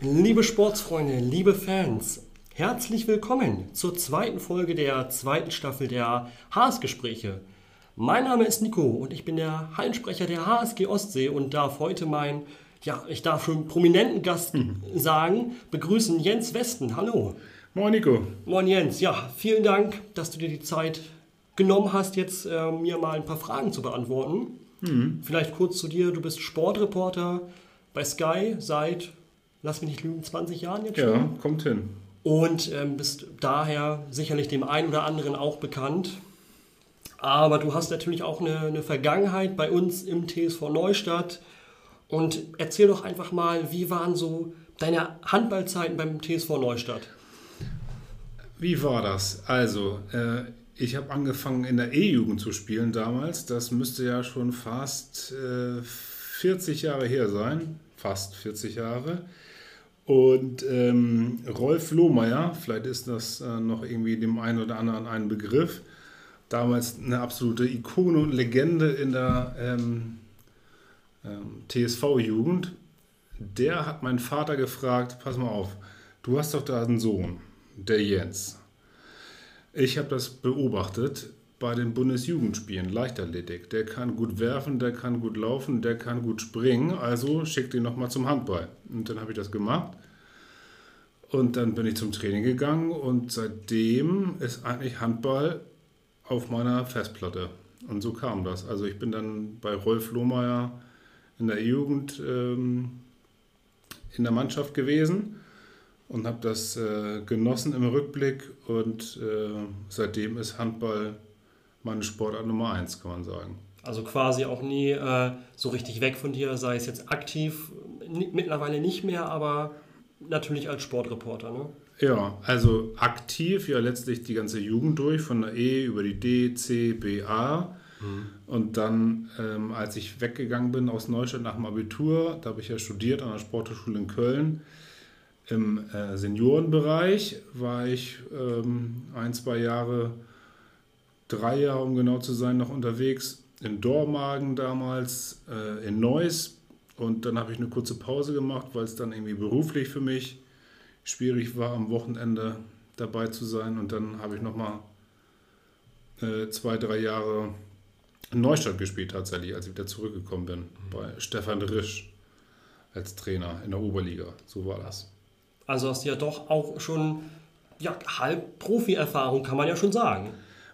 Liebe Sportsfreunde, liebe Fans, herzlich willkommen zur zweiten Folge der zweiten Staffel der Haas-Gespräche. Mein Name ist Nico und ich bin der Hallensprecher der HSG Ostsee und darf heute meinen, ja, ich darf schon prominenten Gast mhm. sagen, begrüßen Jens Westen. Hallo. Moin Nico. Moin Jens. Ja, vielen Dank, dass du dir die Zeit genommen hast, jetzt äh, mir mal ein paar Fragen zu beantworten. Mhm. Vielleicht kurz zu dir. Du bist Sportreporter bei Sky seit, lass mich nicht lügen, 20 Jahren jetzt schon. Ja, kommt hin. Und ähm, bist daher sicherlich dem einen oder anderen auch bekannt. Aber du hast natürlich auch eine, eine Vergangenheit bei uns im TSV Neustadt. Und erzähl doch einfach mal, wie waren so deine Handballzeiten beim TSV Neustadt? Wie war das? Also, äh, ich habe angefangen in der E-Jugend zu spielen damals. Das müsste ja schon fast äh, 40 Jahre her sein. Fast 40 Jahre. Und ähm, Rolf Lohmeier, vielleicht ist das äh, noch irgendwie dem einen oder anderen ein Begriff, damals eine absolute Ikone und Legende in der ähm, ähm, TSV-Jugend. Der hat meinen Vater gefragt: Pass mal auf, du hast doch da einen Sohn, der Jens. Ich habe das beobachtet bei den Bundesjugendspielen, Leichtathletik. Der kann gut werfen, der kann gut laufen, der kann gut springen. Also schickt ihn nochmal zum Handball. Und dann habe ich das gemacht. Und dann bin ich zum Training gegangen und seitdem ist eigentlich Handball auf meiner Festplatte. Und so kam das. Also ich bin dann bei Rolf Lohmeier in der Jugend ähm, in der Mannschaft gewesen und habe das äh, genossen im Rückblick und äh, seitdem ist Handball meine Sportart Nummer eins, kann man sagen. Also quasi auch nie äh, so richtig weg von dir, sei es jetzt aktiv, mittlerweile nicht mehr, aber natürlich als Sportreporter, ne? Ja, also aktiv ja letztlich die ganze Jugend durch, von der E über die D, C, B, A. Mhm. Und dann, ähm, als ich weggegangen bin aus Neustadt nach dem Abitur, da habe ich ja studiert an der Sporthochschule in Köln, im äh, Seniorenbereich war ich ähm, ein, zwei Jahre, drei Jahre, um genau zu sein, noch unterwegs. In Dormagen damals, äh, in Neuss. Und dann habe ich eine kurze Pause gemacht, weil es dann irgendwie beruflich für mich schwierig war, am Wochenende dabei zu sein. Und dann habe ich nochmal äh, zwei, drei Jahre in Neustadt gespielt tatsächlich, als ich wieder zurückgekommen bin. Mhm. Bei Stefan Risch als Trainer in der Oberliga. So war das. Also hast du ja doch auch schon ja, halb Profi-Erfahrung, kann man ja schon sagen.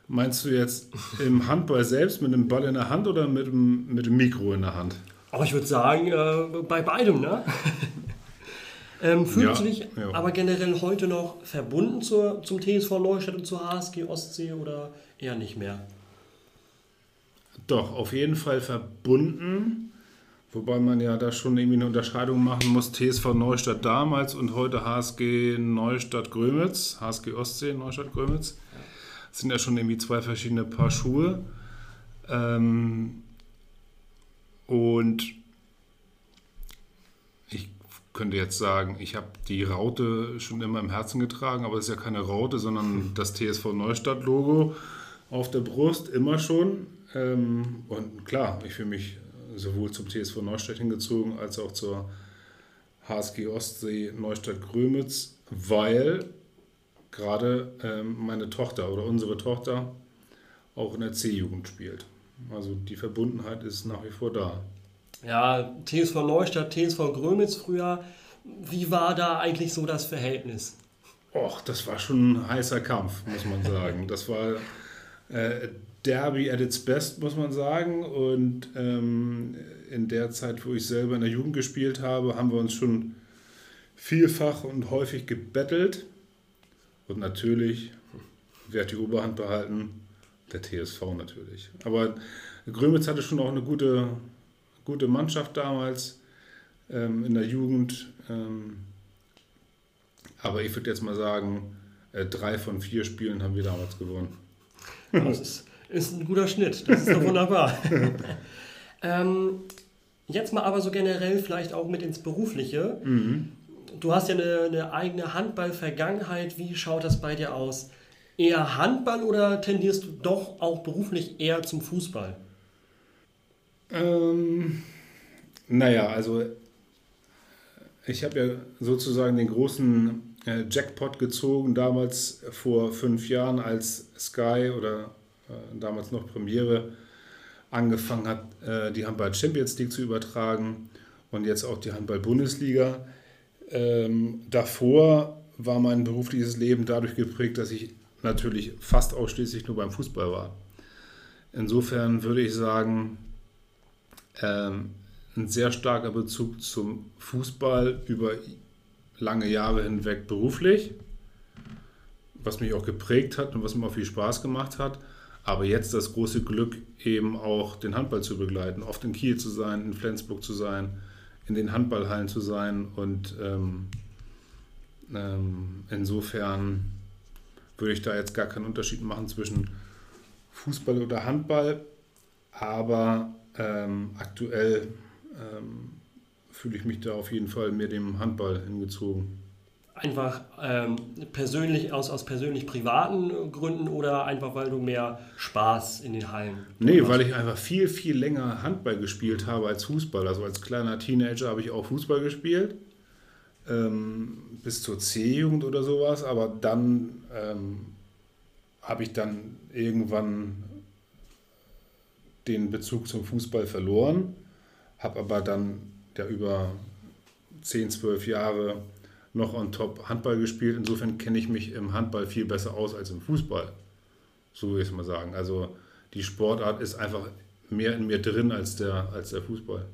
Meinst du jetzt im Handball selbst mit dem Ball in der Hand oder mit dem, mit dem Mikro in der Hand? Aber ich würde sagen, äh, bei beidem, ne? ähm, fühlst ja, du dich ja. aber generell heute noch verbunden zur, zum TSV Neustadt und zur HSG Ostsee oder eher nicht mehr? Doch, auf jeden Fall verbunden. Wobei man ja da schon irgendwie eine Unterscheidung machen muss. TSV Neustadt damals und heute HSG Neustadt Grömitz, HSG Ostsee Neustadt Grömitz. Das sind ja schon irgendwie zwei verschiedene Paar Schuhe. Ähm, und ich könnte jetzt sagen, ich habe die Raute schon immer im Herzen getragen, aber es ist ja keine Raute, sondern das TSV Neustadt-Logo auf der Brust immer schon. Ähm, und klar, ich fühle mich sowohl zum TSV Neustadt hingezogen als auch zur HSG Ostsee Neustadt Grömitz, weil gerade ähm, meine Tochter oder unsere Tochter auch in der C-Jugend spielt. Also die Verbundenheit ist nach wie vor da. Ja, TSV Neustadt, TSV Grömitz früher. Wie war da eigentlich so das Verhältnis? Och, das war schon ein heißer Kampf, muss man sagen. Das war äh, Derby at its best, muss man sagen. Und ähm, in der Zeit, wo ich selber in der Jugend gespielt habe, haben wir uns schon vielfach und häufig gebettelt. Und natürlich, wer hat die Oberhand behalten? Der TSV natürlich. Aber Grömitz hatte schon auch eine gute, gute Mannschaft damals ähm, in der Jugend. Ähm, aber ich würde jetzt mal sagen, äh, drei von vier Spielen haben wir damals gewonnen. Das ist ist ein guter Schnitt. Das ist doch wunderbar. ähm, jetzt mal aber so generell vielleicht auch mit ins Berufliche. Mhm. Du hast ja eine, eine eigene Handball-Vergangenheit. Wie schaut das bei dir aus? eher Handball oder tendierst du doch auch beruflich eher zum Fußball? Ähm, naja, also ich habe ja sozusagen den großen äh, Jackpot gezogen, damals vor fünf Jahren, als Sky oder damals noch Premiere angefangen hat, äh, die Handball Champions League zu übertragen und jetzt auch die Handball Bundesliga. Ähm, davor war mein berufliches Leben dadurch geprägt, dass ich natürlich fast ausschließlich nur beim Fußball war. Insofern würde ich sagen, ähm, ein sehr starker Bezug zum Fußball über lange Jahre hinweg beruflich, was mich auch geprägt hat und was mir auch viel Spaß gemacht hat. Aber jetzt das große Glück, eben auch den Handball zu begleiten, oft in Kiel zu sein, in Flensburg zu sein, in den Handballhallen zu sein. Und ähm, ähm, insofern würde ich da jetzt gar keinen Unterschied machen zwischen Fußball oder Handball. Aber ähm, aktuell ähm, fühle ich mich da auf jeden Fall mehr dem Handball hingezogen. Einfach ähm, persönlich aus, aus persönlich privaten Gründen oder einfach weil du mehr Spaß in den Hallen hast? Nee, weil ich einfach viel, viel länger Handball gespielt habe als Fußball. Also als kleiner Teenager habe ich auch Fußball gespielt. Ähm, bis zur C-Jugend oder sowas, aber dann ähm, habe ich dann irgendwann den Bezug zum Fußball verloren, habe aber dann ja über 10, 12 Jahre noch on top Handball gespielt. Insofern kenne ich mich im Handball viel besser aus als im Fußball. So würde ich es mal sagen. Also die Sportart ist einfach mehr in mir drin als der, als der Fußball.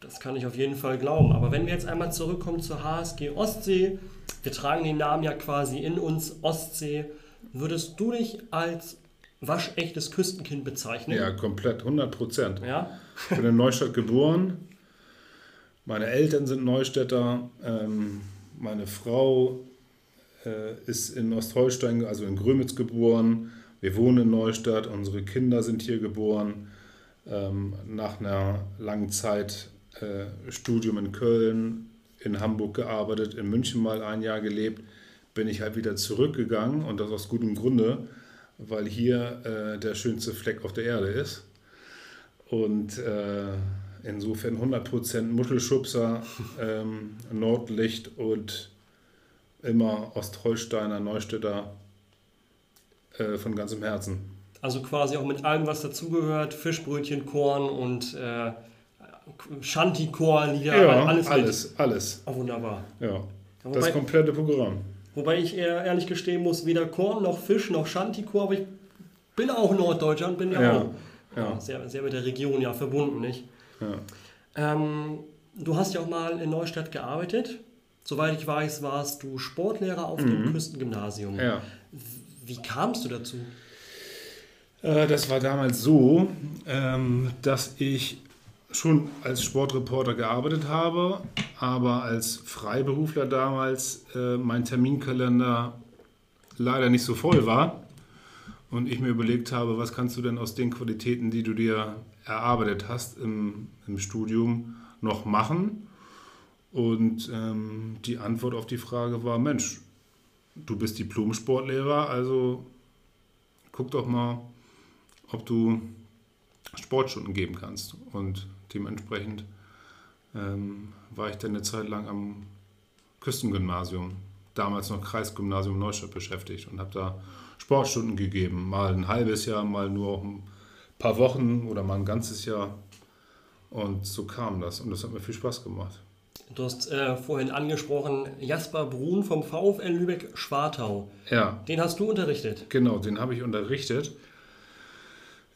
Das kann ich auf jeden Fall glauben. Aber wenn wir jetzt einmal zurückkommen zur HSG Ostsee, wir tragen den Namen ja quasi in uns Ostsee. Würdest du dich als waschechtes Küstenkind bezeichnen? Ja, komplett, 100 Prozent. Ja? Ich bin in Neustadt geboren. Meine Eltern sind Neustädter. Ähm, meine Frau äh, ist in Ostholstein, also in Grömitz geboren. Wir wohnen in Neustadt. Unsere Kinder sind hier geboren. Ähm, nach einer langen Zeit äh, Studium in Köln, in Hamburg gearbeitet, in München mal ein Jahr gelebt, bin ich halt wieder zurückgegangen und das aus gutem Grunde weil hier äh, der schönste Fleck auf der Erde ist. Und äh, insofern 100% Muschelschubser, ähm, Nordlicht und immer Ostholsteiner, Neustädter äh, von ganzem Herzen. Also quasi auch mit allem, was dazugehört, Fischbrötchen, Korn und äh, Shanty-Chor-Lieder, ja, alles. Alles, alles. Oh, wunderbar. Ja, das komplette Programm. Wobei ich eher ehrlich gestehen muss, weder Korn noch Fisch noch Shantikor, aber ich bin auch Norddeutschland, bin ja, ja auch ja. Sehr, sehr mit der Region ja verbunden, nicht? Ja. Ähm, du hast ja auch mal in Neustadt gearbeitet. Soweit ich weiß, warst du Sportlehrer auf mhm. dem Küstengymnasium. Ja. Wie kamst du dazu? Äh, das war damals so, ähm, dass ich schon als Sportreporter gearbeitet habe, aber als Freiberufler damals äh, mein Terminkalender leider nicht so voll war und ich mir überlegt habe, was kannst du denn aus den Qualitäten, die du dir erarbeitet hast im, im Studium, noch machen? Und ähm, die Antwort auf die Frage war, Mensch, du bist Diplom-Sportlehrer, also guck doch mal, ob du Sportstunden geben kannst. Und dementsprechend ähm, war ich dann eine Zeit lang am Küstengymnasium, damals noch Kreisgymnasium Neustadt beschäftigt und habe da Sportstunden gegeben. Mal ein halbes Jahr, mal nur ein paar Wochen oder mal ein ganzes Jahr. Und so kam das und das hat mir viel Spaß gemacht. Du hast äh, vorhin angesprochen, Jasper Brun vom VfL Lübeck-Schwartau. Ja. Den hast du unterrichtet. Genau, den habe ich unterrichtet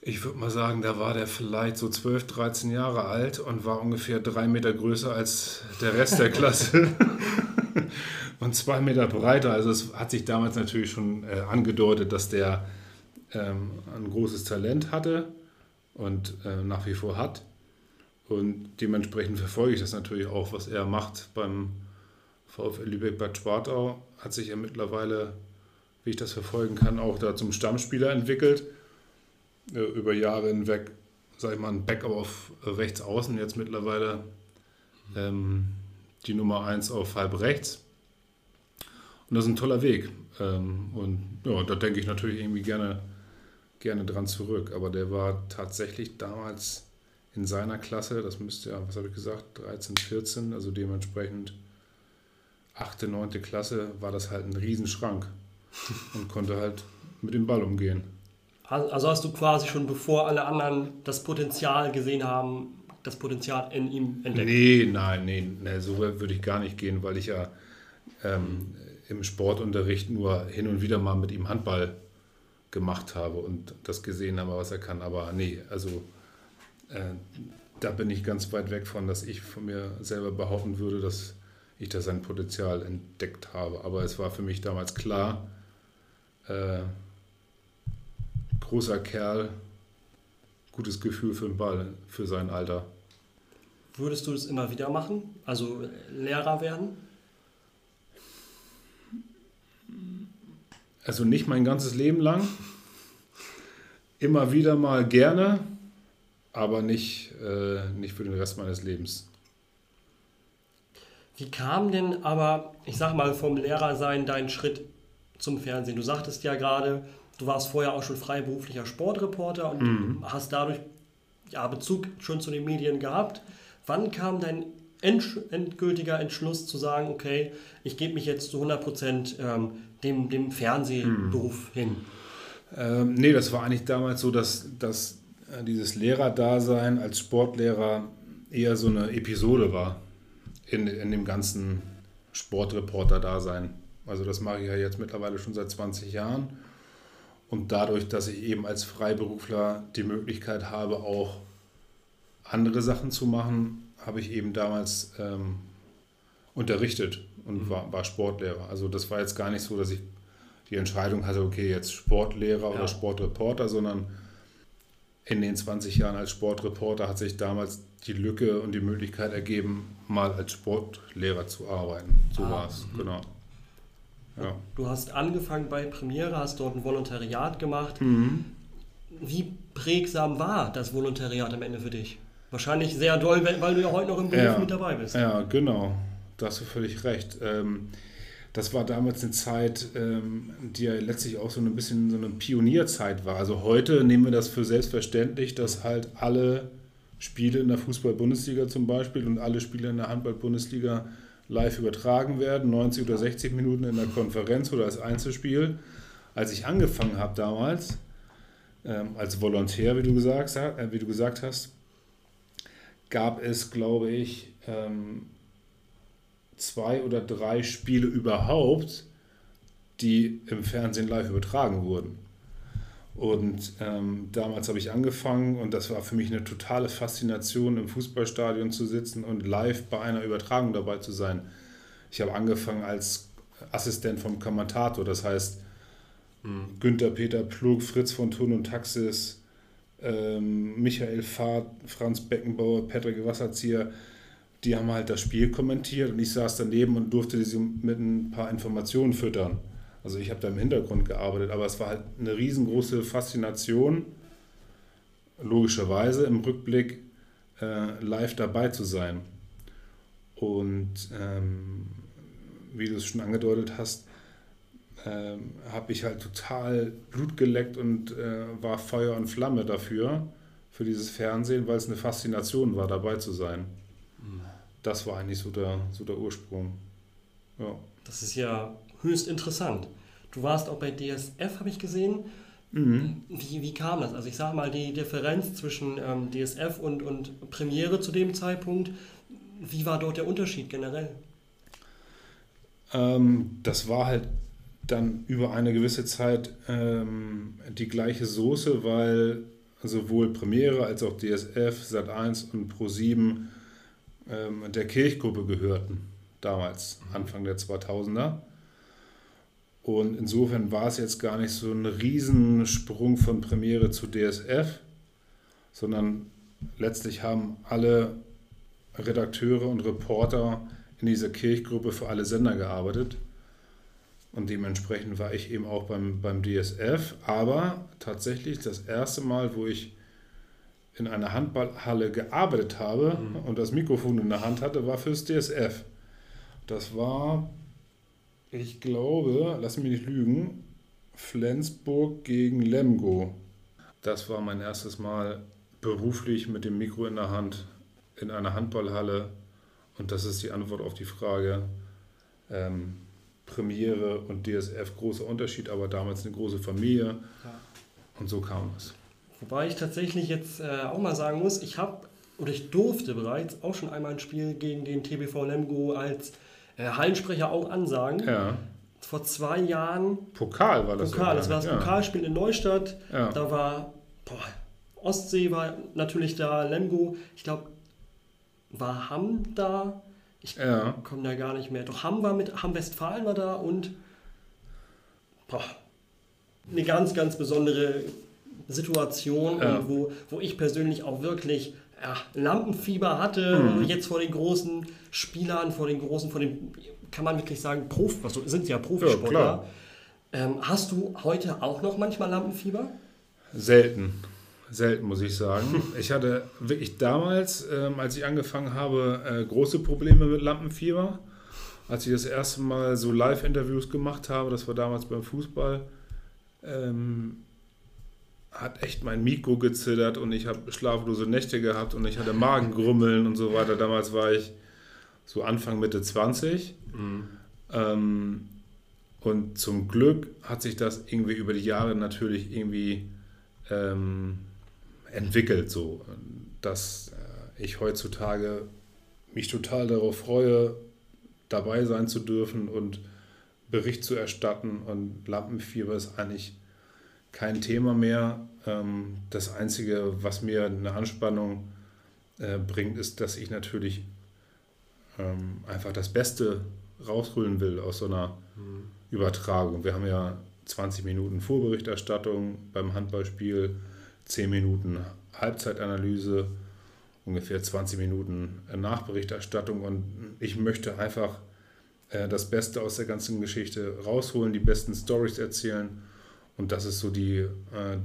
ich würde mal sagen, da war der vielleicht so 12, 13 Jahre alt und war ungefähr drei Meter größer als der Rest der Klasse und zwei Meter breiter. Also es hat sich damals natürlich schon äh, angedeutet, dass der ähm, ein großes Talent hatte und äh, nach wie vor hat. Und dementsprechend verfolge ich das natürlich auch, was er macht beim VfL Lübeck-Bad Schwartau. Hat sich ja mittlerweile, wie ich das verfolgen kann, auch da zum Stammspieler entwickelt äh, über Jahre hinweg, sag ich mal, ein Backup auf rechts außen, jetzt mittlerweile ähm, die Nummer 1 auf halb rechts. Und das ist ein toller Weg. Ähm, und ja, da denke ich natürlich irgendwie gerne, gerne dran zurück. Aber der war tatsächlich damals in seiner Klasse, das müsste ja, was habe ich gesagt, 13, 14, also dementsprechend 8., 9. Klasse, war das halt ein Riesenschrank und konnte halt mit dem Ball umgehen. Also hast du quasi schon bevor alle anderen das Potenzial gesehen haben, das Potenzial in ihm entdeckt? Nee, nein, nee, nee so würde ich gar nicht gehen, weil ich ja ähm, im Sportunterricht nur hin und wieder mal mit ihm Handball gemacht habe und das gesehen habe, was er kann. Aber nee, also äh, da bin ich ganz weit weg von, dass ich von mir selber behaupten würde, dass ich da sein Potenzial entdeckt habe. Aber es war für mich damals klar, äh, großer Kerl, gutes Gefühl für den Ball, für sein Alter. Würdest du das immer wieder machen? Also Lehrer werden? Also nicht mein ganzes Leben lang. Immer wieder mal gerne, aber nicht, äh, nicht für den Rest meines Lebens. Wie kam denn aber, ich sag mal, vom Lehrersein dein Schritt zum Fernsehen? Du sagtest ja gerade, du warst vorher auch schon freiberuflicher Sportreporter und mhm. hast dadurch ja, Bezug schon zu den Medien gehabt. Wann kam dein endgültiger Entschluss zu sagen, okay, ich gebe mich jetzt zu 100 Prozent ähm, dem, dem Fernsehberuf mhm. hin? Ähm, nee, das war eigentlich damals so, dass, dass äh, dieses Lehrerdasein als Sportlehrer eher so eine Episode war in, in dem ganzen Sportreporter-Dasein. Also das mache ich ja jetzt mittlerweile schon seit 20 Jahren. Und dadurch, dass ich eben als Freiberufler die Möglichkeit habe, auch andere Sachen zu machen, habe ich eben damals ähm, unterrichtet und mhm. war, war, Sportlehrer. Also das war jetzt gar nicht so, dass ich die Entscheidung hatte, okay, jetzt Sportlehrer ja. oder Sportreporter, sondern in den 20 Jahren als Sportreporter hat sich damals die Lücke und die Möglichkeit ergeben, mal als Sportlehrer zu arbeiten. So ah, war es, mhm. genau. Ja. Du hast angefangen bei Premiere, hast dort ein Volontariat gemacht. Mhm. Wie prägsam war das Volontariat am Ende für dich? Wahrscheinlich sehr doll, weil du ja heute noch im Beruf ja, mit dabei bist. Ja, genau. Da hast du völlig recht. Ähm, das war damals eine Zeit, ähm, die ja letztlich auch so ein bisschen so eine Pionierzeit war. Also heute nehmen wir das für selbstverständlich, dass halt alle Spiele in der Fußball-Bundesliga zum Beispiel und alle Spiele in der Handball-Bundesliga live übertragen werden, 90 oder 60 Minuten in der Konferenz oder als Einzelspiel. Als ich angefangen habe damals, ähm, als Volontär, wie du, gesagt, äh, wie du gesagt hast, gab es, glaube ich, ähm, zwei oder drei Spiele überhaupt, die im Fernsehen live übertragen wurden. Und ähm, damals habe ich angefangen und das war für mich eine totale Faszination, im Fußballstadion zu sitzen und live bei einer Übertragung dabei zu sein. Ich habe angefangen als Assistent vom Kommentator, das heißt mhm. Günther Peter Plug, Fritz von Thun und Taxis, ähm, Michael Fahrt, Franz Beckenbauer, Patrick Wasserzieher, die haben halt das Spiel kommentiert und ich saß daneben und durfte sie mit ein paar Informationen füttern. Also ich habe da im Hintergrund gearbeitet, aber es war halt eine riesengroße Faszination, logischerweise im Rückblick äh, live dabei zu sein. Und ähm, wie du es schon angedeutet hast, ähm, habe ich halt total Blut geleckt und äh, war Feuer und Flamme dafür, für dieses Fernsehen, weil es eine Faszination war, dabei zu sein. Mhm. Das war eigentlich so der, so der Ursprung. Ja. Das ist ja höchst interessant. Du warst auch bei DSF, habe ich gesehen. Mhm. Wie, wie kam das? Also ich sage mal, die Differenz zwischen ähm, DSF und, und Premiere zu dem Zeitpunkt, wie war dort der Unterschied generell? Ähm, das war halt dann über eine gewisse Zeit ähm, die gleiche Soße, weil sowohl Premiere als auch DSF, Sat1 und Pro7 ähm, der Kirchgruppe gehörten, damals, mhm. Anfang der 2000er. Und insofern war es jetzt gar nicht so ein Riesensprung von Premiere zu DSF, sondern letztlich haben alle Redakteure und Reporter in dieser Kirchgruppe für alle Sender gearbeitet. Und dementsprechend war ich eben auch beim, beim DSF. Aber tatsächlich das erste Mal, wo ich in einer Handballhalle gearbeitet habe mhm. und das Mikrofon in der Hand hatte, war fürs DSF. Das war, ich glaube, lass mich nicht lügen, Flensburg gegen Lemgo. Das war mein erstes Mal beruflich mit dem Mikro in der Hand in einer Handballhalle. Und das ist die Antwort auf die Frage. Ähm, Premiere und DSF großer Unterschied, aber damals eine große Familie. Ja. Und so kam es. Wobei ich tatsächlich jetzt äh, auch mal sagen muss, ich habe oder ich durfte bereits auch schon einmal ein Spiel gegen den TBV Lemgo als äh, Hallensprecher auch ansagen. Ja. Vor zwei Jahren. Pokal war das. Pokal, das war das ja. Pokalspiel in Neustadt. Ja. Da war boah, Ostsee war natürlich da, Lemgo. Ich glaube, war Hamm da. Ich ja. komme da gar nicht mehr. Doch Hamm war mit Hamm Westfalen war da und boah, eine ganz, ganz besondere Situation, ja. wo, wo ich persönlich auch wirklich ja, Lampenfieber hatte, mhm. jetzt vor den großen Spielern, vor den großen, vor den, kann man wirklich sagen, Prof, was sind ja Profisportler. Ja, ähm, hast du heute auch noch manchmal Lampenfieber? Selten. Selten, muss ich sagen. Ich hatte wirklich damals, ähm, als ich angefangen habe, äh, große Probleme mit Lampenfieber. Als ich das erste Mal so Live-Interviews gemacht habe, das war damals beim Fußball, ähm, hat echt mein Mikro gezittert und ich habe schlaflose Nächte gehabt und ich hatte Magengrummeln und so weiter. Damals war ich so Anfang, Mitte 20. Mhm. Ähm, und zum Glück hat sich das irgendwie über die Jahre natürlich irgendwie ähm, entwickelt, so dass äh, ich heutzutage mich total darauf freue, dabei sein zu dürfen und Bericht zu erstatten. Und Lampenfieber ist eigentlich kein Thema mehr. Ähm, das Einzige, was mir eine Anspannung äh, bringt, ist, dass ich natürlich ähm, einfach das Beste rausholen will aus so einer mhm. Übertragung. Wir haben ja 20 Minuten Vorberichterstattung beim Handballspiel, 10 Minuten Halbzeitanalyse, ungefähr 20 Minuten Nachberichterstattung und ich möchte einfach äh, das Beste aus der ganzen Geschichte rausholen, die besten Stories erzählen und das ist so die äh,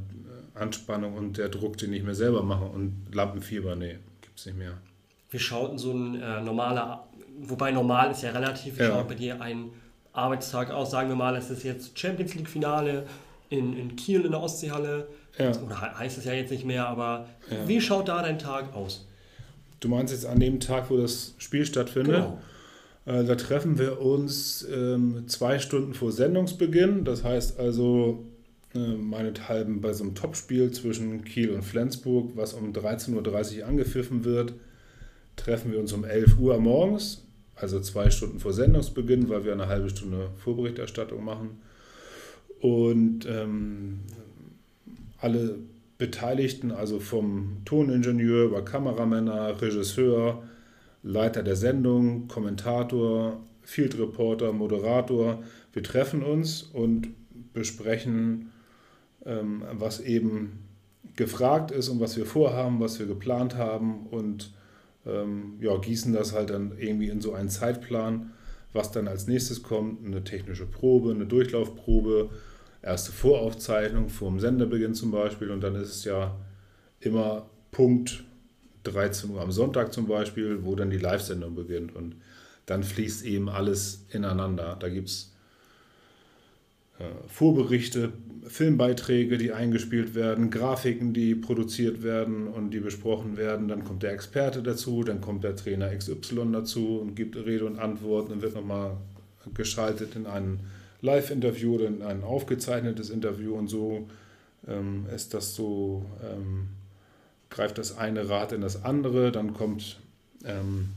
Anspannung und der Druck, den ich mir selber mache. Und Lampenfieber, nee, gibt es nicht mehr. Wir schauten so ein äh, normaler, wobei normal ist ja relativ, wie ja. schaut bei dir ein Arbeitstag aus? Sagen wir mal, es ist jetzt Champions League-Finale in, in Kiel in der Ostseehalle. Ja. Oder heißt es ja jetzt nicht mehr, aber ja. wie schaut da dein Tag aus? Du meinst jetzt an dem Tag, wo das Spiel stattfindet? Genau. Äh, da treffen wir uns ähm, zwei Stunden vor Sendungsbeginn. Das heißt also äh, meinethalben bei so einem Topspiel zwischen Kiel und Flensburg, was um 13.30 Uhr angepfiffen wird, treffen wir uns um 11 Uhr morgens, also zwei Stunden vor Sendungsbeginn, weil wir eine halbe Stunde Vorberichterstattung machen. Und ähm, alle Beteiligten, also vom Toningenieur über Kameramänner, Regisseur, Leiter der Sendung, Kommentator, Field Reporter, Moderator, wir treffen uns und besprechen ähm, was eben gefragt ist und was wir vorhaben, was wir geplant haben und ähm, ja, gießen das halt dann irgendwie in so einen Zeitplan, was dann als nächstes kommt, eine technische Probe, eine Durchlaufprobe, erste Voraufzeichnung vor dem Sendebeginn zum Beispiel und dann ist es ja immer Punkt 13 Uhr am Sonntag zum Beispiel, wo dann die Live-Sendung beginnt und dann fließt eben alles ineinander. Da gibt es äh, Vorberichte, Filmbeiträge, die eingespielt werden, Grafiken, die produziert werden und die besprochen werden. Dann kommt der Experte dazu, dann kommt der Trainer XY dazu und gibt Rede und Antwort. Dann wird nochmal geschaltet in ein Live-Interview oder in ein aufgezeichnetes Interview und so ähm, ist das so, ähm, greift das eine Rad in das andere. Dann kommt, ähm,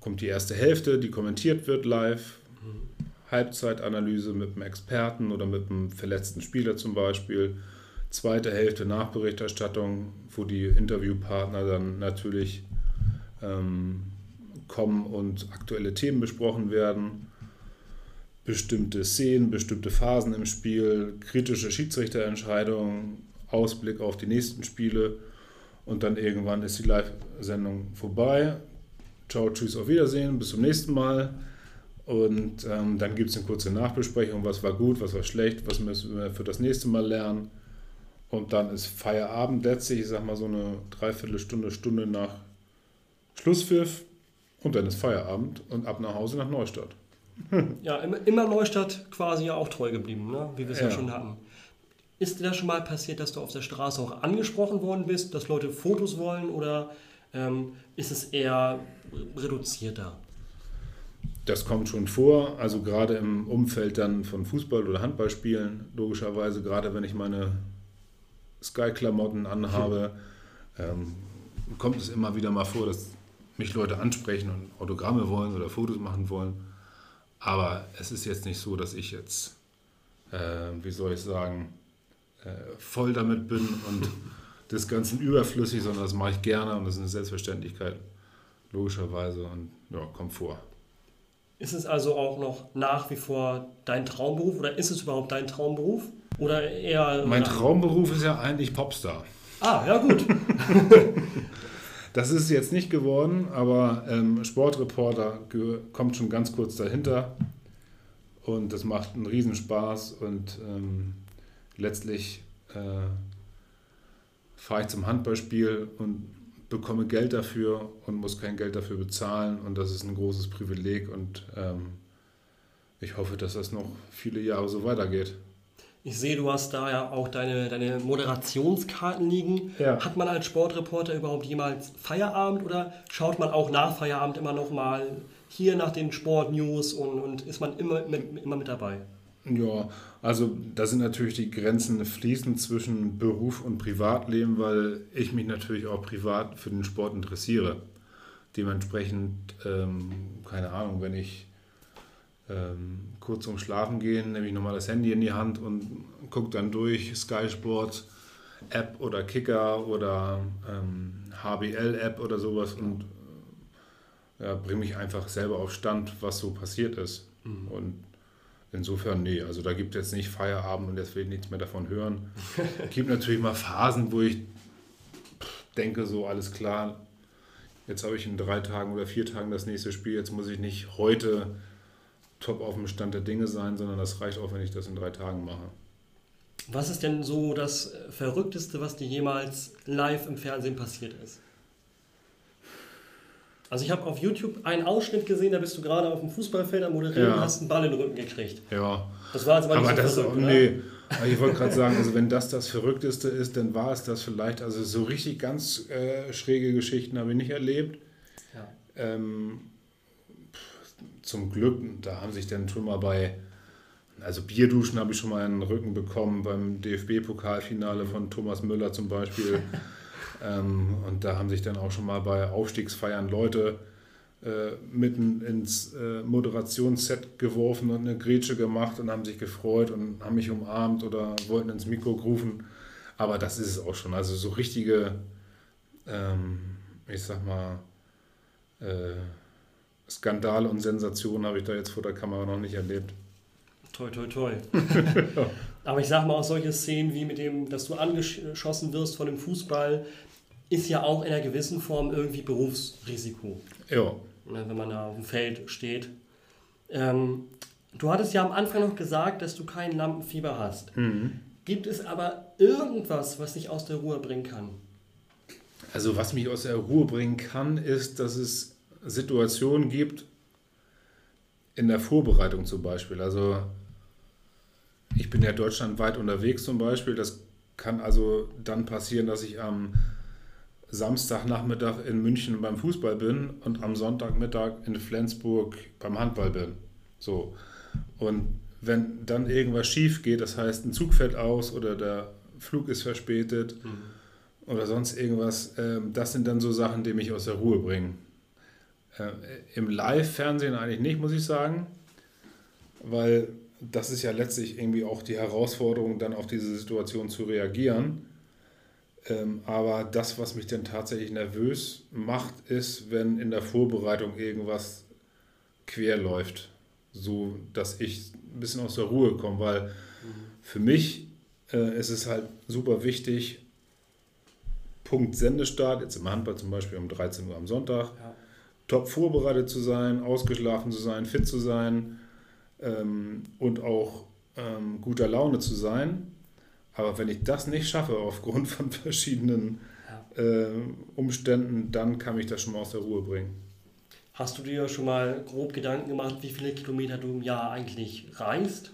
kommt die erste Hälfte, die kommentiert wird live Halbzeitanalyse mit einem Experten oder mit einem verletzten Spieler zum Beispiel. Zweite Hälfte Nachberichterstattung, wo die Interviewpartner dann natürlich ähm, kommen und aktuelle Themen besprochen werden. Bestimmte Szenen, bestimmte Phasen im Spiel, kritische Schiedsrichterentscheidungen, Ausblick auf die nächsten Spiele und dann irgendwann ist die Live-Sendung vorbei. Ciao, tschüss, auf Wiedersehen, bis zum nächsten Mal. Und ähm, dann gibt es eine kurze Nachbesprechung, was war gut, was war schlecht, was müssen wir für das nächste Mal lernen. Und dann ist Feierabend letztlich, ich sag mal so eine Dreiviertelstunde, Stunde nach Schlusspfiff. Und dann ist Feierabend und ab nach Hause nach Neustadt. ja, immer, immer Neustadt quasi auch treu geblieben, ne? wie wir es ja. ja schon hatten. Ist dir das schon mal passiert, dass du auf der Straße auch angesprochen worden bist, dass Leute Fotos wollen oder ähm, ist es eher reduzierter? Das kommt schon vor, also gerade im Umfeld dann von Fußball- oder Handballspielen, logischerweise, gerade wenn ich meine Sky-Klamotten anhabe, ähm, kommt es immer wieder mal vor, dass mich Leute ansprechen und Autogramme wollen oder Fotos machen wollen. Aber es ist jetzt nicht so, dass ich jetzt, äh, wie soll ich sagen, äh, voll damit bin und das Ganze überflüssig, sondern das mache ich gerne und das ist eine Selbstverständlichkeit, logischerweise und ja, kommt vor. Ist es also auch noch nach wie vor dein Traumberuf oder ist es überhaupt dein Traumberuf? Oder eher. Mein Traumberuf ist ja eigentlich Popstar. Ah, ja, gut. das ist jetzt nicht geworden, aber ähm, Sportreporter kommt schon ganz kurz dahinter und das macht einen Riesenspaß und ähm, letztlich äh, fahre ich zum Handballspiel und bekomme Geld dafür und muss kein Geld dafür bezahlen und das ist ein großes Privileg und ähm, ich hoffe, dass das noch viele Jahre so weitergeht. Ich sehe, du hast da ja auch deine, deine Moderationskarten liegen. Ja. Hat man als Sportreporter überhaupt jemals Feierabend oder schaut man auch nach Feierabend immer noch mal hier nach den Sportnews und, und ist man immer, immer mit dabei? Ja, also da sind natürlich die Grenzen fließend zwischen Beruf und Privatleben, weil ich mich natürlich auch privat für den Sport interessiere. Dementsprechend, ähm, keine Ahnung, wenn ich ähm, kurz zum Schlafen gehe, nehme ich nochmal das Handy in die Hand und gucke dann durch Sky Sport App oder Kicker oder ähm, HBL App oder sowas und äh, ja, bringe mich einfach selber auf Stand, was so passiert ist. Mhm. Und Insofern, nee, also da gibt es jetzt nicht Feierabend und jetzt will ich nichts mehr davon hören. Es gibt natürlich mal Phasen, wo ich denke, so alles klar, jetzt habe ich in drei Tagen oder vier Tagen das nächste Spiel, jetzt muss ich nicht heute top auf dem Stand der Dinge sein, sondern das reicht auch, wenn ich das in drei Tagen mache. Was ist denn so das Verrückteste, was dir jemals live im Fernsehen passiert ist? Also ich habe auf YouTube einen Ausschnitt gesehen, da bist du gerade auf dem Fußballfeld am Moderieren ja. und hast einen Ball in den Rücken gekriegt. Ja. Das war jetzt aber, aber nicht so das verrückt, auch, nee. Ich wollte gerade sagen, also wenn das das Verrückteste ist, dann war es das vielleicht. Also so richtig ganz äh, schräge Geschichten habe ich nicht erlebt. Ja. Ähm, zum Glück, da haben sich dann schon mal bei, also Bierduschen habe ich schon mal in den Rücken bekommen, beim DFB-Pokalfinale von Thomas Müller zum Beispiel. Ähm, und da haben sich dann auch schon mal bei Aufstiegsfeiern Leute äh, mitten ins äh, Moderationsset geworfen und eine Grätsche gemacht und haben sich gefreut und haben mich umarmt oder wollten ins Mikro rufen. Aber das ist es auch schon. Also so richtige, ähm, ich sag mal, äh, Skandale und Sensationen habe ich da jetzt vor der Kamera noch nicht erlebt. Toi, toi, toi. Aber ich sag mal, auch solche Szenen wie mit dem, dass du angeschossen wirst von dem Fußball, ist ja auch in einer gewissen Form irgendwie Berufsrisiko. Ja. Ne, wenn man da auf dem Feld steht. Ähm, du hattest ja am Anfang noch gesagt, dass du kein Lampenfieber hast. Mhm. Gibt es aber irgendwas, was dich aus der Ruhe bringen kann? Also was mich aus der Ruhe bringen kann, ist, dass es Situationen gibt, in der Vorbereitung zum Beispiel. Also ich bin ja deutschlandweit unterwegs zum Beispiel. Das kann also dann passieren, dass ich am Samstagnachmittag in München beim Fußball bin und am Sonntagmittag in Flensburg beim Handball bin. So. Und wenn dann irgendwas schief geht, das heißt, ein Zug fällt aus oder der Flug ist verspätet mhm. oder sonst irgendwas, äh, das sind dann so Sachen, die mich aus der Ruhe bringen. Äh, Im Live-Fernsehen eigentlich nicht, muss ich sagen, weil das ist ja letztlich irgendwie auch die Herausforderung, dann auf diese Situation zu reagieren. Ähm, aber das, was mich dann tatsächlich nervös macht, ist, wenn in der Vorbereitung irgendwas quer läuft, so dass ich ein bisschen aus der Ruhe komme, weil mhm. für mich äh, ist es halt super wichtig, Punkt Sendestart, jetzt im Handball zum Beispiel um 13 Uhr am Sonntag, ja. Top vorbereitet zu sein, ausgeschlafen zu sein, fit zu sein ähm, und auch ähm, guter Laune zu sein aber wenn ich das nicht schaffe, aufgrund von verschiedenen ja. äh, Umständen, dann kann mich das schon mal aus der Ruhe bringen. Hast du dir schon mal grob Gedanken gemacht, wie viele Kilometer du im Jahr eigentlich reist?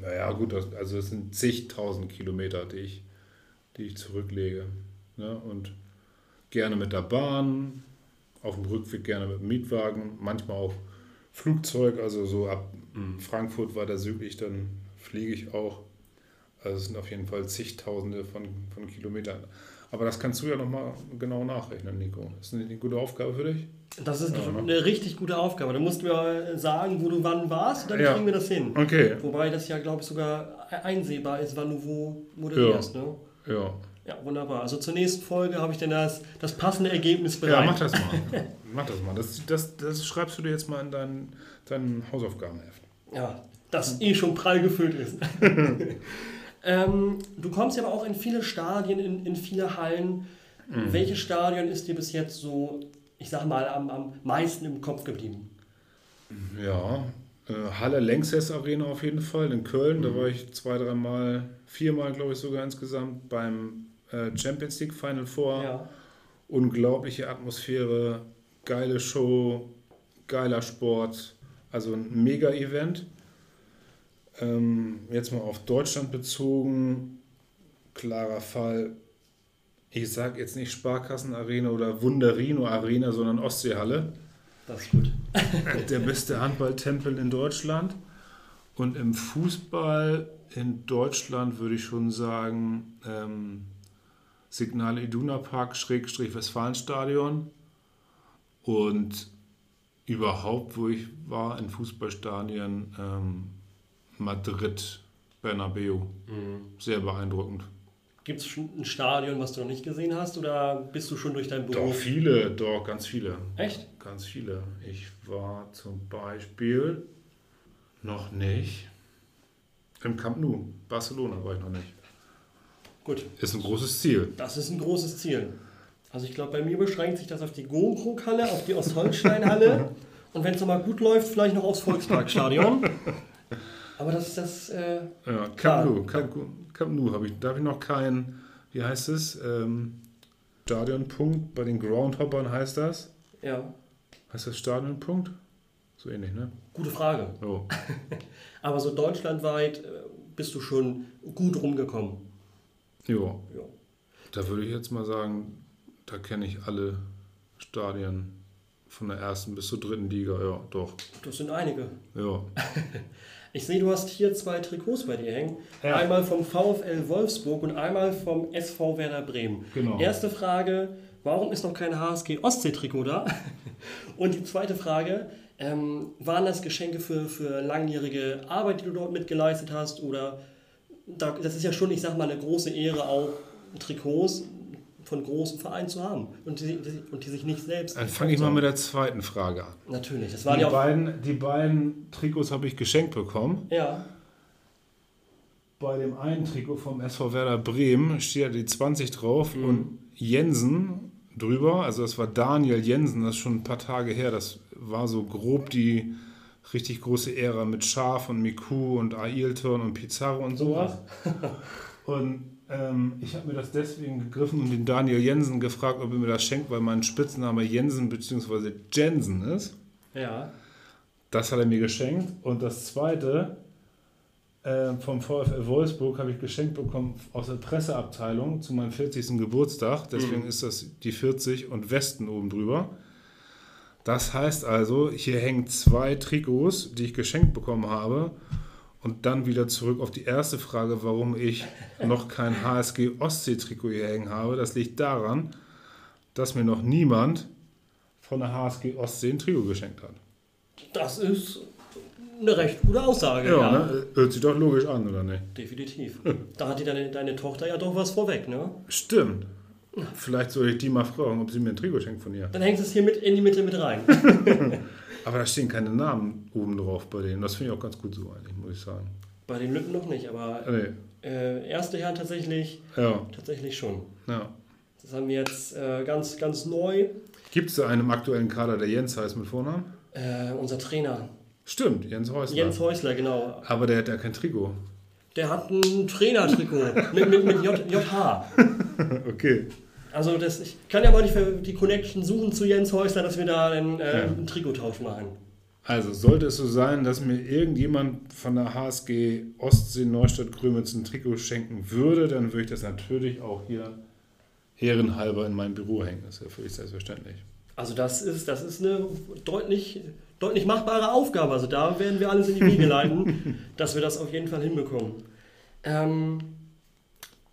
Naja, gut, das, also es sind zigtausend Kilometer, die ich, die ich zurücklege. Ne? Und gerne mit der Bahn, auf dem Rückweg gerne mit dem Mietwagen, manchmal auch Flugzeug, also so ab Frankfurt weiter südlich, dann fliege ich auch. Also es sind auf jeden Fall zigtausende von, von Kilometern. Aber das kannst du ja nochmal genau nachrechnen, Nico. Ist das eine gute Aufgabe für dich? Das ist Ja, ne? eine richtig gute Aufgabe. Du musst mir sagen, wo du wann warst, und dann Ja. kriegen wir das hin. Okay. Wobei das ja, glaube ich, sogar einsehbar ist, wann du wo moderierst. Ne? Ja. Ja, wunderbar. Also zur nächsten Folge habe ich dann das, das passende Ergebnis Ja, bereit. mach das mal. mach das mal. Das, das, das schreibst du dir jetzt mal in dein, dein Hausaufgabenheft. Ja, das eh schon prall gefüllt ist. ähm, du kommst ja aber auch in viele Stadien, in, in viele Hallen. Mhm. Welches Stadion ist dir bis jetzt so, ich sag mal, am, am meisten im Kopf geblieben? Ja, äh, Halle Lanxess Arena auf jeden Fall in Köln. Da war ich zwei, dreimal, viermal, glaube ich, sogar insgesamt beim Champions League Final Four. Ja. Unglaubliche Atmosphäre, geile Show, geiler Sport. Also ein Mega-Event. Ähm, jetzt mal auf Deutschland bezogen. Klarer Fall. Ich sage jetzt nicht Sparkassen Arena oder Wunderino Arena, sondern Ostseehalle. Das ist gut. der beste Handballtempel in Deutschland. Und im Fußball in Deutschland würde ich schon sagen, ähm, Signal Iduna Park, Schrägstrich Westfalenstadion. Und überhaupt, wo ich war in Fußballstadien, ähm, Madrid, Bernabeu. Sehr beeindruckend. Gibt es schon ein Stadion, was du noch nicht gesehen hast oder bist du schon durch dein Doch, Beruf? viele, doch, ganz viele. Echt? Ganz viele. Ich war zum Beispiel noch nicht im Camp Nou. Barcelona war ich noch nicht. Gut, Ist ein großes Ziel. das ist ein großes Ziel. Also ich glaube, bei mir beschränkt sich das auf die Gomkrog-Halle, auf die Ostholstein-Halle und wenn es nochmal gut läuft, vielleicht noch aufs Volksparkstadion. Aber das ist das... Äh, Ja. Camp Nou. Camp, Nou habe ich. Da habe ich noch keinen, wie heißt es? Ähm, Stadionpunkt. Bei den Groundhoppern heißt das. ja, Heißt das Stadionpunkt? So ähnlich, ne? gute Frage. Oh. Aber so deutschlandweit äh, bist du schon gut rumgekommen. Jo. Ja. Da würde ich jetzt mal sagen, da kenne ich alle Stadien von der ersten bis zur dritten Liga. Ja, doch. Das sind einige. Ja. Ich sehe, du hast hier zwei Trikots bei dir hängen. Ja. Einmal vom VfL Wolfsburg und einmal vom SV Werder Bremen. Genau. Erste Frage, warum ist noch kein HSG Ostsee-Trikot da? Und die zweite Frage, ähm, waren das Geschenke für, für langjährige Arbeit, die du dort mitgeleistet hast? Oder das ist ja schon, ich sag mal, eine große Ehre, auch Trikots von großen Vereinen zu haben und die, die, und die sich nicht selbst. Dann fange ich mal mit der zweiten Frage an. Natürlich, das waren Die ja auch. beiden, die beiden Trikots habe ich geschenkt bekommen. Ja, Bei dem einen Trikot vom SV Werder Bremen steht ja die 20 drauf und Jensen drüber. Also das war Daniel Jensen, das ist schon ein paar Tage her. Das war so grob die richtig große Ära mit Schaf und Miku und Ailton und Pizarro und sowas. Und ähm, ich habe mir das deswegen gegriffen und den Daniel Jensen gefragt, ob er mir das schenkt, weil mein Spitzname Jensen bzw. Jensen ist. ja. Das hat er mir geschenkt. Und das zweite äh, vom VfL Wolfsburg habe ich geschenkt bekommen aus der Presseabteilung zu meinem 40. Geburtstag. Deswegen ist das die 40 und Westen oben drüber. Das heißt also, hier hängen zwei Trikots, die ich geschenkt bekommen habe. Und dann wieder zurück auf die erste Frage, warum ich noch kein HSG Ostsee-Trikot hier hängen habe. Das liegt daran, dass mir noch niemand von der HSG Ostsee ein Trikot geschenkt hat. Das ist eine recht gute Aussage. Ja, Ne? hört sich doch logisch an, oder nicht? Definitiv. Da hat dir deine, deine Tochter ja doch was vorweg, ne? Stimmt. Vielleicht soll ich die mal fragen, ob sie mir ein Trikot schenkt von ihr. Dann hängst du es hier mit in die Mitte mit rein. Aber da stehen keine Namen oben drauf bei denen. Das finde ich auch ganz gut so eigentlich, muss ich sagen. Bei den Lücken noch nicht, aber Nee. äh, erste Herren tatsächlich, Ja, tatsächlich schon. ja. Das haben wir jetzt äh, ganz, ganz neu. Gibt es da einen im aktuellen Kader, der Jens heißt mit Vornamen? Äh, unser Trainer, Stimmt, Jens Häusler. Jens Häusler, genau. Aber der hat ja kein Trikot. Der hat ein Trainertrikot mit, mit, mit J, JH. Okay. Also das, ich kann ja mal die, die Connection suchen zu Jens Häusler, dass wir da einen, äh, ja. einen Trikottausch machen. Also sollte es so sein, dass mir irgendjemand von der HSG Ostsee Neustadt Grömitz ein Trikot schenken würde, dann würde ich das natürlich auch hier ehrenhalber in mein Büro hängen. Das ist ja völlig selbstverständlich. Also das ist, das ist eine deutlich, deutlich machbare Aufgabe. Also da werden wir alles in die Wege leiten, dass wir das auf jeden Fall hinbekommen. Ähm,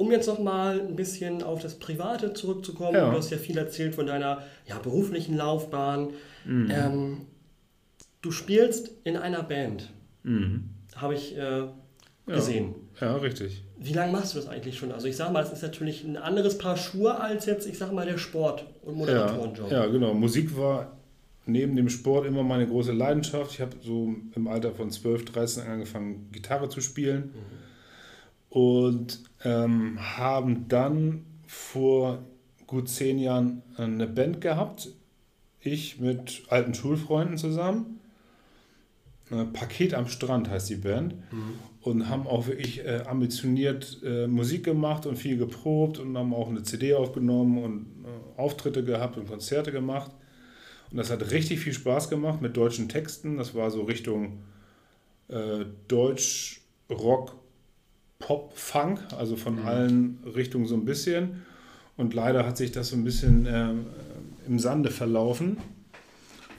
um jetzt noch mal ein bisschen auf das Private zurückzukommen, ja. du hast ja viel erzählt von deiner ja, beruflichen Laufbahn. Mhm. Ähm, du spielst in einer Band, mhm. habe ich äh, gesehen. Ja. ja, richtig. Wie lange machst du das eigentlich schon? Also ich sage mal, es ist natürlich ein anderes Paar Schuhe als jetzt, ich sage mal, der Sport- und Moderatorenjob. Ja, ja, genau. Musik war neben dem Sport immer meine große Leidenschaft. Ich habe so im Alter von 12, 13 angefangen, Gitarre zu spielen. Mhm. Und ähm, haben dann vor gut zehn Jahren eine Band gehabt. Ich mit alten Schulfreunden zusammen. Äh, Paket am Strand heißt die Band. Mhm. Und haben auch wirklich äh, ambitioniert äh, Musik gemacht und viel geprobt und haben auch eine CD aufgenommen und äh, Auftritte gehabt und Konzerte gemacht. Und das hat richtig viel Spaß gemacht mit deutschen Texten. Das war so Richtung äh, Deutsch, Rock, Pop, Funk, also von mhm. allen Richtungen so ein bisschen. Und leider hat sich das so ein bisschen äh, im Sande verlaufen.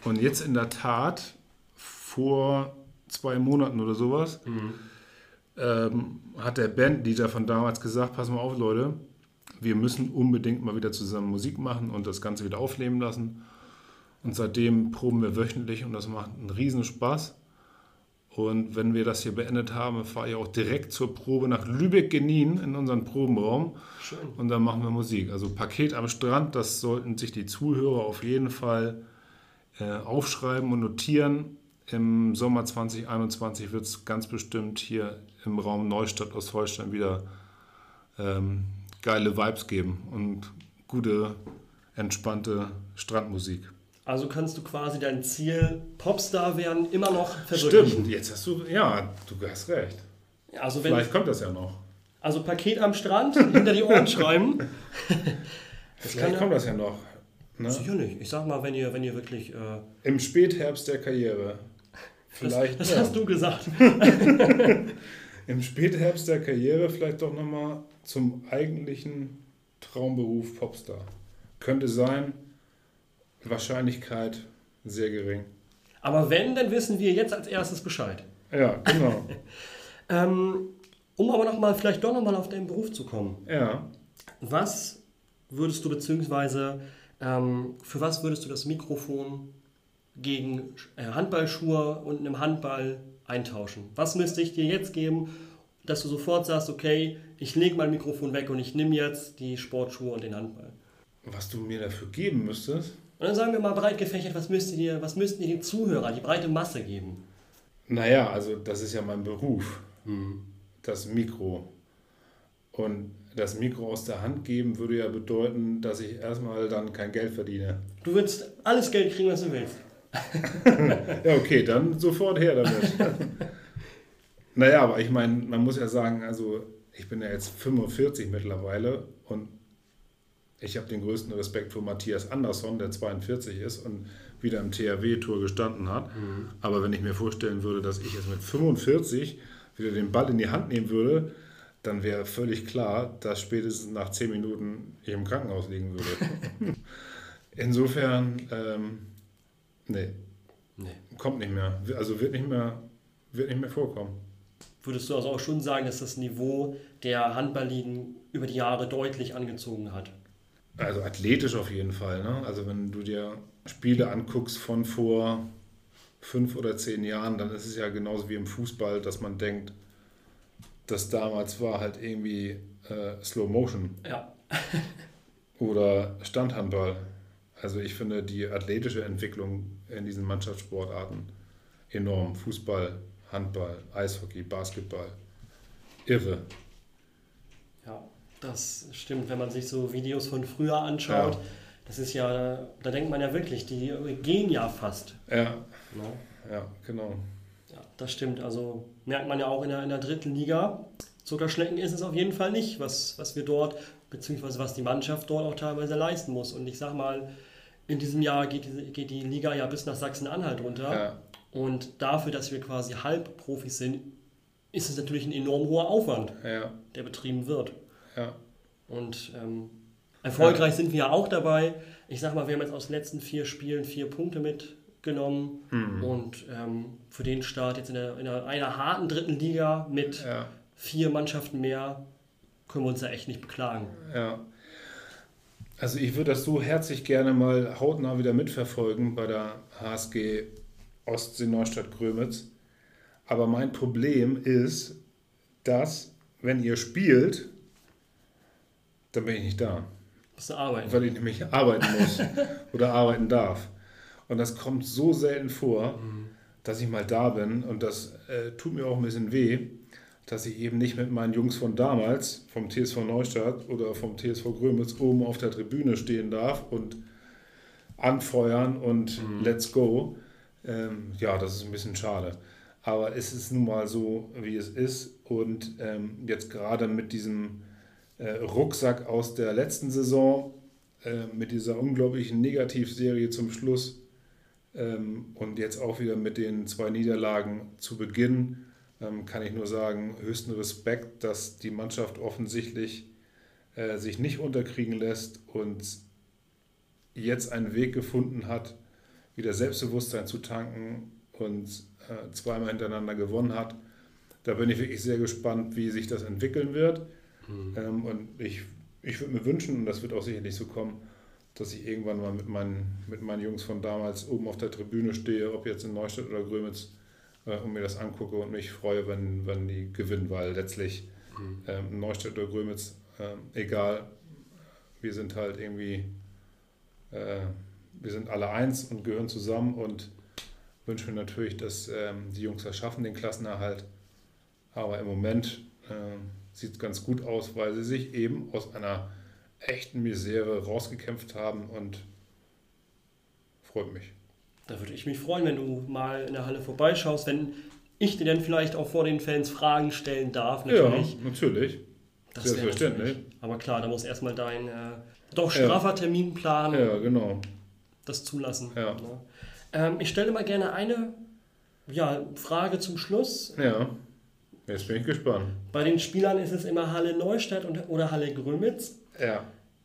Und jetzt in der Tat vor zwei Monaten oder sowas, mhm. ähm, hat der Bandleader von damals gesagt, pass mal auf Leute, wir müssen unbedingt mal wieder zusammen Musik machen und das Ganze wieder aufleben lassen. Und seitdem proben wir wöchentlich und das macht einen riesen Spaß. Und wenn wir das hier beendet haben, fahre ich auch direkt zur Probe nach Lübeck-Genin in unseren Probenraum. Schön. Und dann machen wir Musik. Also Paket am Strand, das sollten sich die Zuhörer auf jeden Fall äh, aufschreiben und notieren. Im Sommer 2021 wird es ganz bestimmt hier im Raum Neustadt Ostholstein wieder ähm, geile Vibes geben und gute, entspannte Strandmusik. Also kannst du quasi dein Ziel Popstar werden immer noch verwirklichen. Stimmt, jetzt hast du, ja, du hast recht. Also wenn, Vielleicht kommt das ja noch. Also Paket am Strand, hinter die Ohren schreiben. Vielleicht kommt das ja noch. Ne? Sicher nicht. Ich sag mal, wenn ihr, wenn ihr wirklich... Äh, Im Spätherbst der Karriere. Vielleicht, das, das ja. hast du gesagt. Im Spätherbst der Karriere vielleicht doch nochmal zum eigentlichen Traumberuf Popstar. Könnte sein, Wahrscheinlichkeit sehr gering. Aber wenn, dann wissen wir jetzt als erstes Bescheid. Ja, genau. ähm, um aber nochmal, vielleicht doch nochmal auf deinen Beruf zu kommen. Ja. Was würdest du, beziehungsweise ähm, für was würdest du das Mikrofon gegen äh, Handballschuhe und einem Handball eintauschen? Was müsste ich dir jetzt geben, dass du sofort sagst, okay, ich lege mein Mikrofon weg und ich nehme jetzt die Sportschuhe und den Handball? Was du mir dafür geben müsstest? Und dann sagen wir mal breit gefächert, was müsst ihr, was müssten ihr den Zuhörer, die breite Masse geben? Naja, also das ist ja mein Beruf, mhm. das Mikro. Und das Mikro aus der Hand geben würde ja bedeuten, dass ich erstmal dann kein Geld verdiene. Du würdest alles Geld kriegen, was du willst. ja, okay, dann sofort her damit. naja, aber ich meine, man muss ja sagen, also ich bin ja jetzt 45 mittlerweile und ich habe den größten Respekt vor Matthias Andersson, der 42 ist und wieder im THW-Tour gestanden hat. Mhm. Aber wenn ich mir vorstellen würde, dass ich jetzt mit 45 wieder den Ball in die Hand nehmen würde, dann wäre völlig klar, dass spätestens nach 10 Minuten ich im Krankenhaus liegen würde. Insofern, ähm, Nee. Nee. Kommt nicht mehr. Also wird nicht mehr, wird nicht mehr vorkommen. Würdest du also auch schon sagen, dass das Niveau der Handballligen über die Jahre deutlich angezogen hat? Also athletisch auf jeden Fall. Ne? Also wenn du dir Spiele anguckst von vor fünf oder zehn Jahren, dann ist es ja genauso wie im Fußball, dass man denkt, das damals war halt irgendwie äh, Slow Motion. Ja. oder Standhandball. Also ich finde die athletische Entwicklung in diesen Mannschaftssportarten enorm. Fußball, Handball, Eishockey, Basketball. Irre. Das stimmt, wenn man sich so Videos von früher anschaut. Ja. Das ist ja, da denkt man ja wirklich, die gehen ja fast. Ja. No? Ne? Ja, genau. Ja, das stimmt. Also merkt man ja auch in der, in der dritten Liga. Zuckerschlecken ist es auf jeden Fall nicht, was, was wir dort, beziehungsweise was die Mannschaft dort auch teilweise leisten muss. Und ich sag mal, in diesem Jahr geht die, geht die Liga ja bis nach Sachsen-Anhalt runter. Ja. Und dafür, dass wir quasi Halbprofis sind, ist es natürlich ein enorm hoher Aufwand, Ja, der betrieben wird. Ja, Und ähm, erfolgreich sind wir ja auch dabei. Ich sag mal, wir haben jetzt aus den letzten vier Spielen vier Punkte mitgenommen. Und ähm, für den Start jetzt in, der, in einer, einer harten dritten Liga mit ja, vier Mannschaften mehr können wir uns ja echt nicht beklagen. ja. Also ich würde das so herzlich gerne mal hautnah wieder mitverfolgen bei der HSG Ostsee Neustadt Grömitz. Aber mein Problem ist, dass wenn ihr spielt, dann bin ich nicht da. Musst du arbeiten. weil ich nämlich arbeiten muss oder arbeiten darf. Und das kommt so selten vor, dass ich mal da bin und das äh, tut mir auch ein bisschen weh, dass ich eben nicht mit meinen Jungs von damals, vom TSV Neustadt oder vom TSV Grömitz, oben auf der Tribüne stehen darf und anfeuern und let's go. Ähm, ja, das ist ein bisschen schade. Aber es ist nun mal so, wie es ist. Und ähm, jetzt gerade mit diesem Rucksack aus der letzten Saison, äh, mit dieser unglaublichen Negativserie zum Schluss ähm, und jetzt auch wieder mit den zwei Niederlagen zu Beginn, ähm, kann ich nur sagen, höchsten Respekt, dass die Mannschaft offensichtlich äh, sich nicht unterkriegen lässt und jetzt einen Weg gefunden hat, wieder Selbstbewusstsein zu tanken und äh, zweimal hintereinander gewonnen hat. Da bin ich wirklich sehr gespannt, wie sich das entwickeln wird. Ähm, und ich, ich würde mir wünschen, und das wird auch sicherlich so kommen, dass ich irgendwann mal mit meinen, mit meinen Jungs von damals oben auf der Tribüne stehe, ob jetzt in Neustadt oder Grömitz, äh, und mir das angucke und mich freue, wenn, wenn die gewinnen, weil letztlich ähm, Neustadt oder Grömitz, ähm, egal, wir sind halt irgendwie, äh, wir sind alle eins und gehören zusammen und wünsche mir natürlich, dass ähm, die Jungs das schaffen, den Klassenerhalt. Aber im Moment ähm, sieht ganz gut aus, weil sie sich eben aus einer echten Misere rausgekämpft haben und freut mich. Da würde ich mich freuen, wenn du mal in der Halle vorbeischaust, wenn ich dir dann vielleicht auch vor den Fans Fragen stellen darf, natürlich. Ja, natürlich. Das selbstverständlich. Aber klar, da muss erstmal dein äh, doch straffer Terminplan Ja, genau. das zulassen. Ja. Ne? Ähm, ich stelle mal gerne eine ja, Frage zum Schluss. Ja, jetzt bin ich gespannt. Bei den Spielern ist es immer Halle Neustadt und, oder Halle Grömitz. Ja,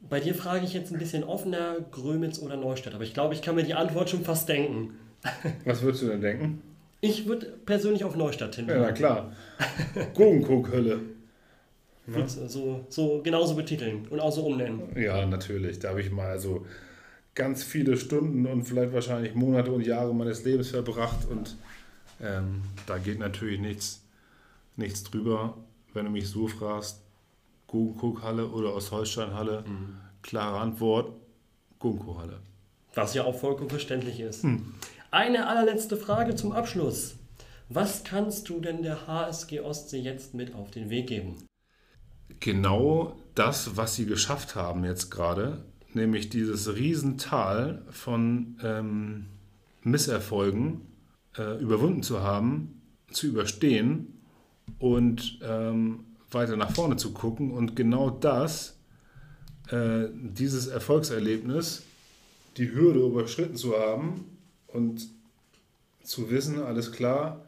Bei dir frage ich jetzt ein bisschen offener, Grömitz oder Neustadt. Aber ich glaube, ich kann mir die Antwort schon fast denken. was würdest du denn denken? Ich würde persönlich auf Neustadt Ja, tendieren. na klar. Gurkenkuckhölle. Würd's so, so genauso betiteln und auch so umnennen. Ja, natürlich. Da habe ich mal so ganz viele Stunden und vielleicht wahrscheinlich Monate und Jahre meines Lebens verbracht und ähm, da geht natürlich nichts, nichts drüber, wenn du mich so fragst. Guggenkuckhalle oder Ostholsteinhalle? Klare Antwort, Guggenkuckhalle. Was ja auch vollkommen verständlich ist. Eine allerletzte Frage zum Abschluss. Was kannst du denn der HSG Ostsee jetzt mit auf den Weg geben? genau das, was sie geschafft haben jetzt gerade, nämlich dieses Riesental von ähm, Misserfolgen äh, überwunden zu haben, zu überstehen und ähm, weiter nach vorne zu gucken. Und genau das, äh, dieses Erfolgserlebnis, die Hürde überschritten zu haben und zu wissen, alles klar,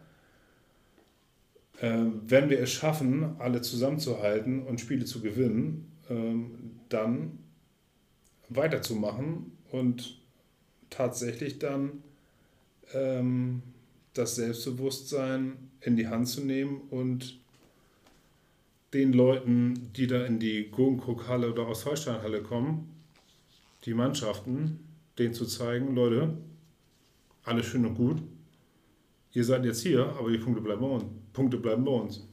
ähm, wenn wir es schaffen, alle zusammenzuhalten und Spiele zu gewinnen, ähm, dann weiterzumachen und tatsächlich dann ähm, das Selbstbewusstsein in die Hand zu nehmen und den Leuten, die da in die Gurkenkuck-Halle oder Ostholstein-Halle kommen, die Mannschaften, denen zu zeigen, Leute, alles schön und gut, ihr seid jetzt hier, aber die Punkte bleiben bei uns. Punkte bleiben bei uns.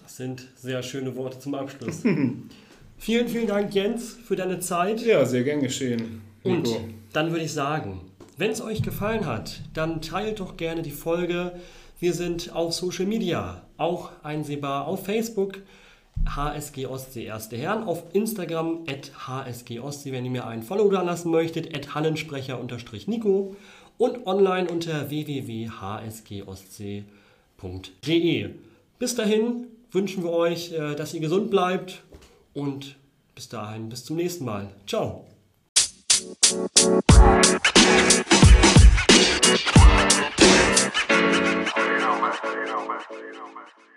Das sind sehr schöne Worte zum Abschluss. vielen, vielen Dank, Jens, für deine Zeit. Ja, sehr gern geschehen. Und Nico. dann würde ich sagen, wenn es euch gefallen hat, dann teilt doch gerne die Folge. Wir sind auf Social Media, auch einsehbar auf Facebook, HSG Ostsee Erste Herren, auf Instagram at HSG Ostsee, wenn ihr mir einen Follow da lassen möchtet, at Hallensprecher-Nico und online unter www.hsgostsee.de. Bis dahin, wünschen wir euch, äh, dass ihr gesund bleibt und bis dahin, bis zum nächsten Mal. Ciao. You know, man.